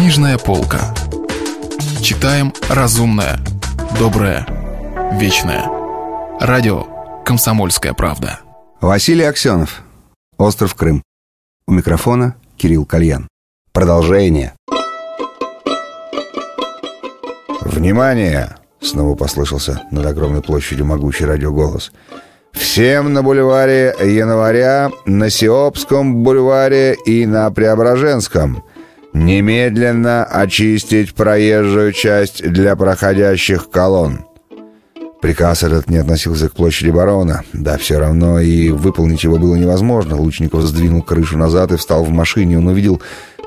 Книжная полка. Читаем разумное, доброе, вечное. Радио «Комсомольская правда». Василий Аксенов. Остров Крым. У микрофона Кирилл Кальян. Продолжение. «Внимание!» — снова послышался над огромной площадью могучий радиоголос. «Всем на бульваре Января, на Сиопском бульваре и на Преображенском. Немедленно очистить проезжую часть для проходящих колонн». Приказ этот не относился к площади барона. Да, все равно и выполнить его было невозможно. Лучников сдвинул крышу назад и встал в машине. Он увидел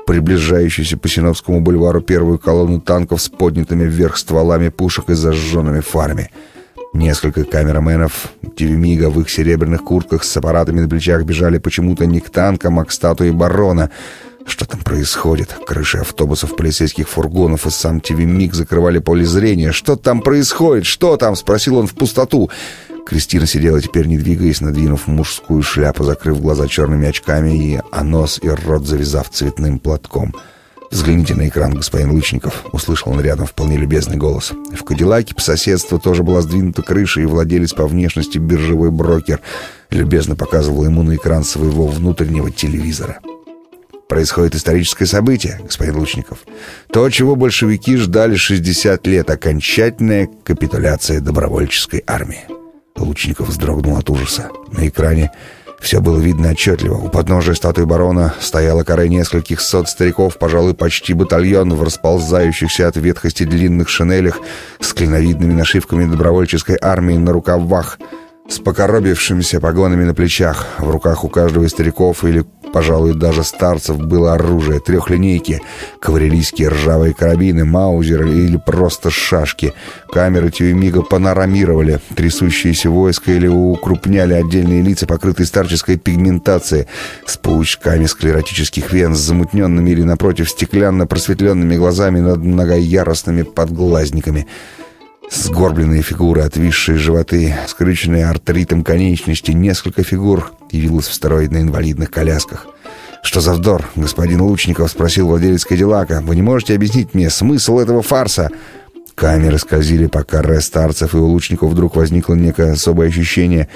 приближающуюся по Синовскому бульвару первую колонну танков с поднятыми вверх стволами пушек и зажженными фарами. Несколько камераменов Тевемига в их серебряных куртках с аппаратами на плечах бежали почему-то не к танкам, а к статуе барона. Что там происходит? Крыши автобусов, полицейских фургонов и сам Тевемиг закрывали поле зрения. «Что там происходит? Что там?» — спросил он в пустоту. Кристина сидела теперь, не двигаясь, надвинув мужскую шляпу, закрыв глаза черными очками и а нос и рот завязав цветным платком. «Взгляните на экран, господин Лучников», — услышал он рядом вполне любезный голос. В Кадиллаке по соседству тоже была сдвинута крыша, и владелец по внешности биржевой брокер любезно показывал ему на экран своего внутреннего телевизора. Происходит историческое событие, господин Лучников. То, чего большевики ждали 60 лет, окончательная капитуляция добровольческой армии. Лучников вздрогнул от ужаса. На экране все было видно отчетливо. У подножия статуи барона стояла коры нескольких сот стариков, пожалуй, почти батальон в расползающихся от ветхости длинных шинелях с клиновидными нашивками добровольческой армии на рукавах, с покоробившимися погонами на плечах. В руках у каждого из стариков или пожалуй, даже старцев было оружие, трехлинейки, кавалерийские ржавые карабины, маузеры или просто шашки. Камеры Тюемига панорамировали трясущиеся войска или укрупняли отдельные лица, покрытые старческой пигментацией, с паучками склеротических вен, с замутненными или, напротив, стеклянно просветленными глазами над многояростными подглазниками. Сгорбленные фигуры, отвисшие животы, скрюченные артритом конечности, несколько фигур явилось в стероидно-инвалидных колясках. «Что за вздор, господин Лучников?» — спросил владелец Кадиллака. «Вы не можете объяснить мне смысл этого фарса?» Камеры скользили по каре старцев, и у Лучников вдруг возникло некое особое ощущение.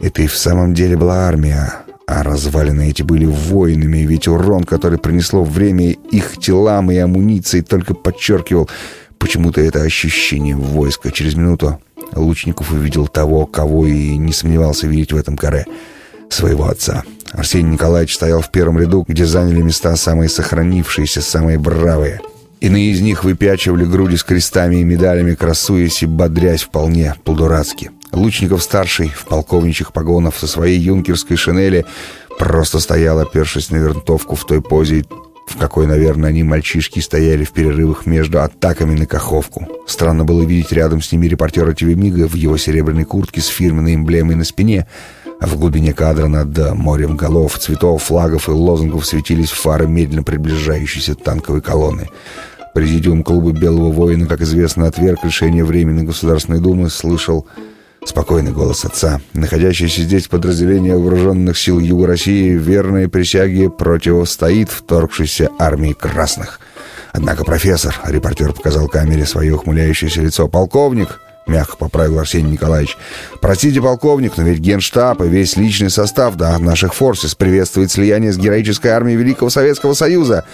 Это и в самом деле была армия, а развалины эти были воинами, ведь урон, который принесло время их телам и амуниции, только подчеркивал почему-то это ощущение войска. Через минуту Лучников увидел того, кого и не сомневался видеть в этом каре — своего отца. Арсений Николаевич стоял в первом ряду, где заняли места самые сохранившиеся, самые бравые. Иные из них выпячивали груди с крестами и медалями, красуясь и бодрясь вполне по-дурацки. Лучников-старший, в полковничьих погонах, со своей юнкерской шинели, просто стоял, опершись на винтовку в той позе, в какой, наверное, они, мальчишки, стояли в перерывах между атаками на Каховку. Странно было видеть рядом с ними репортера Телемига в его серебряной куртке с фирменной эмблемой на спине — а в глубине кадра над морем голов, цветов, флагов и лозунгов светились фары медленно приближающейся танковой колонны. Президиум клуба «Белого воина», как известно, отверг решение Временной Государственной Думы, слышал спокойный голос отца. Находящееся здесь подразделение вооруженных сил Юга России верной присяге противостоит вторгшейся армии красных. Однако профессор, репортер показал камере свое ухмыляющееся лицо, полковник, — мягко поправил Арсений Николаевич. «Простите, полковник, но ведь генштаб и весь личный состав, да, наших форсис приветствует слияние с героической армией Великого Советского Союза.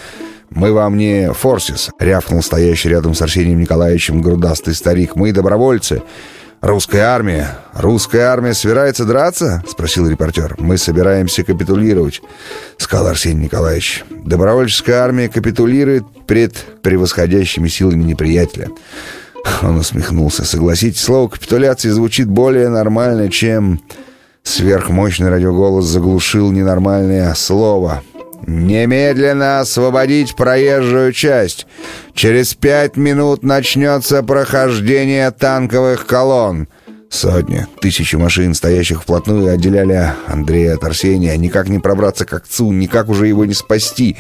Мы вам не форсис», — рявкнул стоящий рядом с Арсением Николаевичем грудастый старик. «Мы добровольцы». «Русская армия? Русская армия собирается драться?» — спросил репортер. «Мы собираемся капитулировать», — сказал Арсений Николаевич. «Добровольческая армия капитулирует пред превосходящими силами неприятеля». Он усмехнулся. Согласитесь, слово капитуляции звучит более нормально, чем... Сверхмощный радиоголос заглушил ненормальное слово. «Немедленно освободить проезжую часть. Через пять минут начнется прохождение танковых колонн». Сотни, тысячи машин, стоящих вплотную, отделяли Андрея от Арсения. Никак не пробраться к отцу, никак уже его не спасти.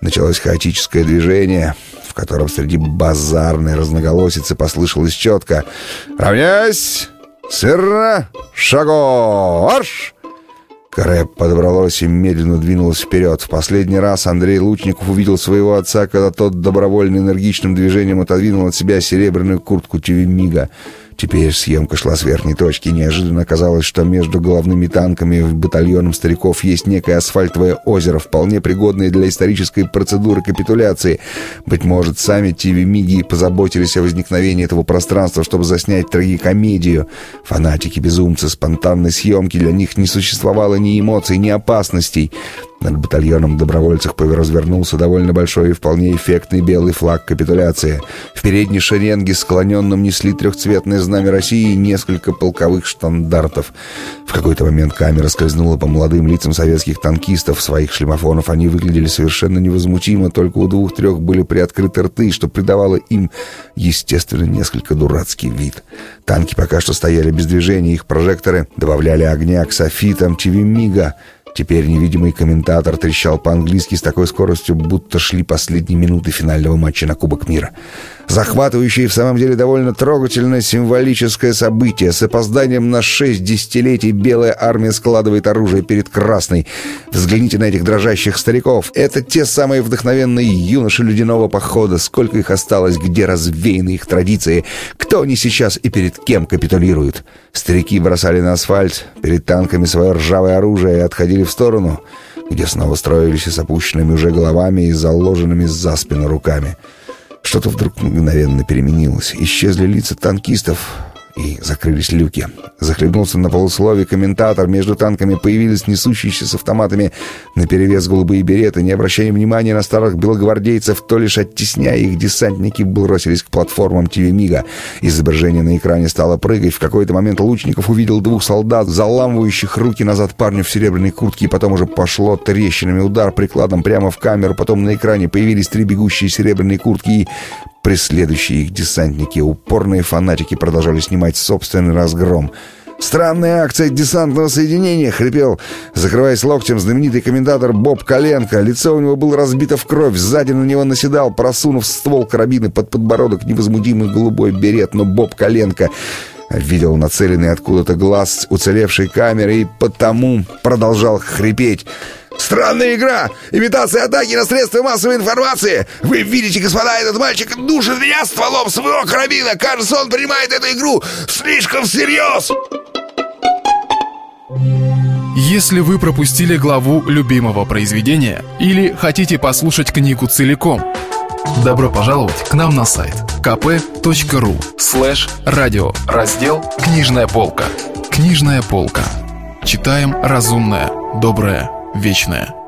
Началось хаотическое движение в котором среди базарной разноголосицы послышалось четко «Равняйсь! Сырно! Шагош!» Каре подобралось и медленно двинулось вперед. В последний раз Андрей Лучников увидел своего отца, когда тот добровольно энергичным движением отодвинул от себя серебряную куртку Тювемига. Теперь съемка шла с верхней точки. Неожиданно оказалось, что между головными танками и батальоном стариков есть некое асфальтовое озеро, вполне пригодное для исторической процедуры капитуляции. Быть может, сами ТВ-миги позаботились о возникновении этого пространства, чтобы заснять трагикомедию. Фанатики-безумцы спонтанной съемки для них не существовало ни эмоций, ни опасностей. Над батальоном добровольцев развернулся довольно большой и вполне эффектный белый флаг капитуляции. В передней шеренге склоненном несли трехцветное знамя России и несколько полковых штандартов. В какой-то момент камера скользнула по молодым лицам советских танкистов. Своих шлемофонов они выглядели совершенно невозмутимо, только у двух-трех были приоткрыты рты, что придавало им, естественно, несколько дурацкий вид. Танки пока что стояли без движения, их прожекторы добавляли огня к софитам Чевимига — Теперь невидимый комментатор трещал по-английски с такой скоростью, будто шли последние минуты финального матча на Кубок мира. Захватывающее и в самом деле довольно трогательное символическое событие. С опозданием на шесть десятилетий белая армия складывает оружие перед красной. Взгляните на этих дрожащих стариков. Это те самые вдохновенные юноши ледяного похода. Сколько их осталось, где развеяны их традиции. Кто они сейчас и перед кем капитулируют? Старики бросали на асфальт перед танками свое ржавое оружие и отходили в сторону, где снова строились с опущенными уже головами и заложенными за спину руками. Что-то вдруг мгновенно переменилось. Исчезли лица танкистов, и закрылись люки. Захлебнулся на полусловие комментатор. Между танками появились несущиеся с автоматами наперевес голубые береты. Не обращая внимания на старых белогвардейцев, то лишь оттесняя их, десантники бросились к платформам ТВ-Мига. Изображение на экране стало прыгать. В какой-то момент Лучников увидел двух солдат, заламывающих руки назад парню в серебряной куртке, и потом уже пошло трещинами удар прикладом прямо в камеру. Потом на экране появились три бегущие серебряные куртки и Преследующие их десантники, упорные фанатики продолжали снимать собственный разгром. «Странная акция десантного соединения!» — хрипел, закрываясь локтем, знаменитый комментатор Боб Коленко. Лицо у него было разбито в кровь, сзади на него наседал, просунув ствол карабины под подбородок невозмутимый голубой берет, но Боб Коленко видел нацеленный откуда-то глаз уцелевшей камеры и потому продолжал хрипеть. Странная игра! Имитация атаки на средства массовой информации! Вы видите, господа, этот мальчик душит меня стволом своего карабина! Кажется, он принимает эту игру слишком всерьез!» Если вы пропустили главу любимого произведения или хотите послушать книгу целиком, добро пожаловать к нам на сайт kp.ru слэш радио раздел «Книжная полка». «Книжная полка». Читаем разумное, доброе, вечное.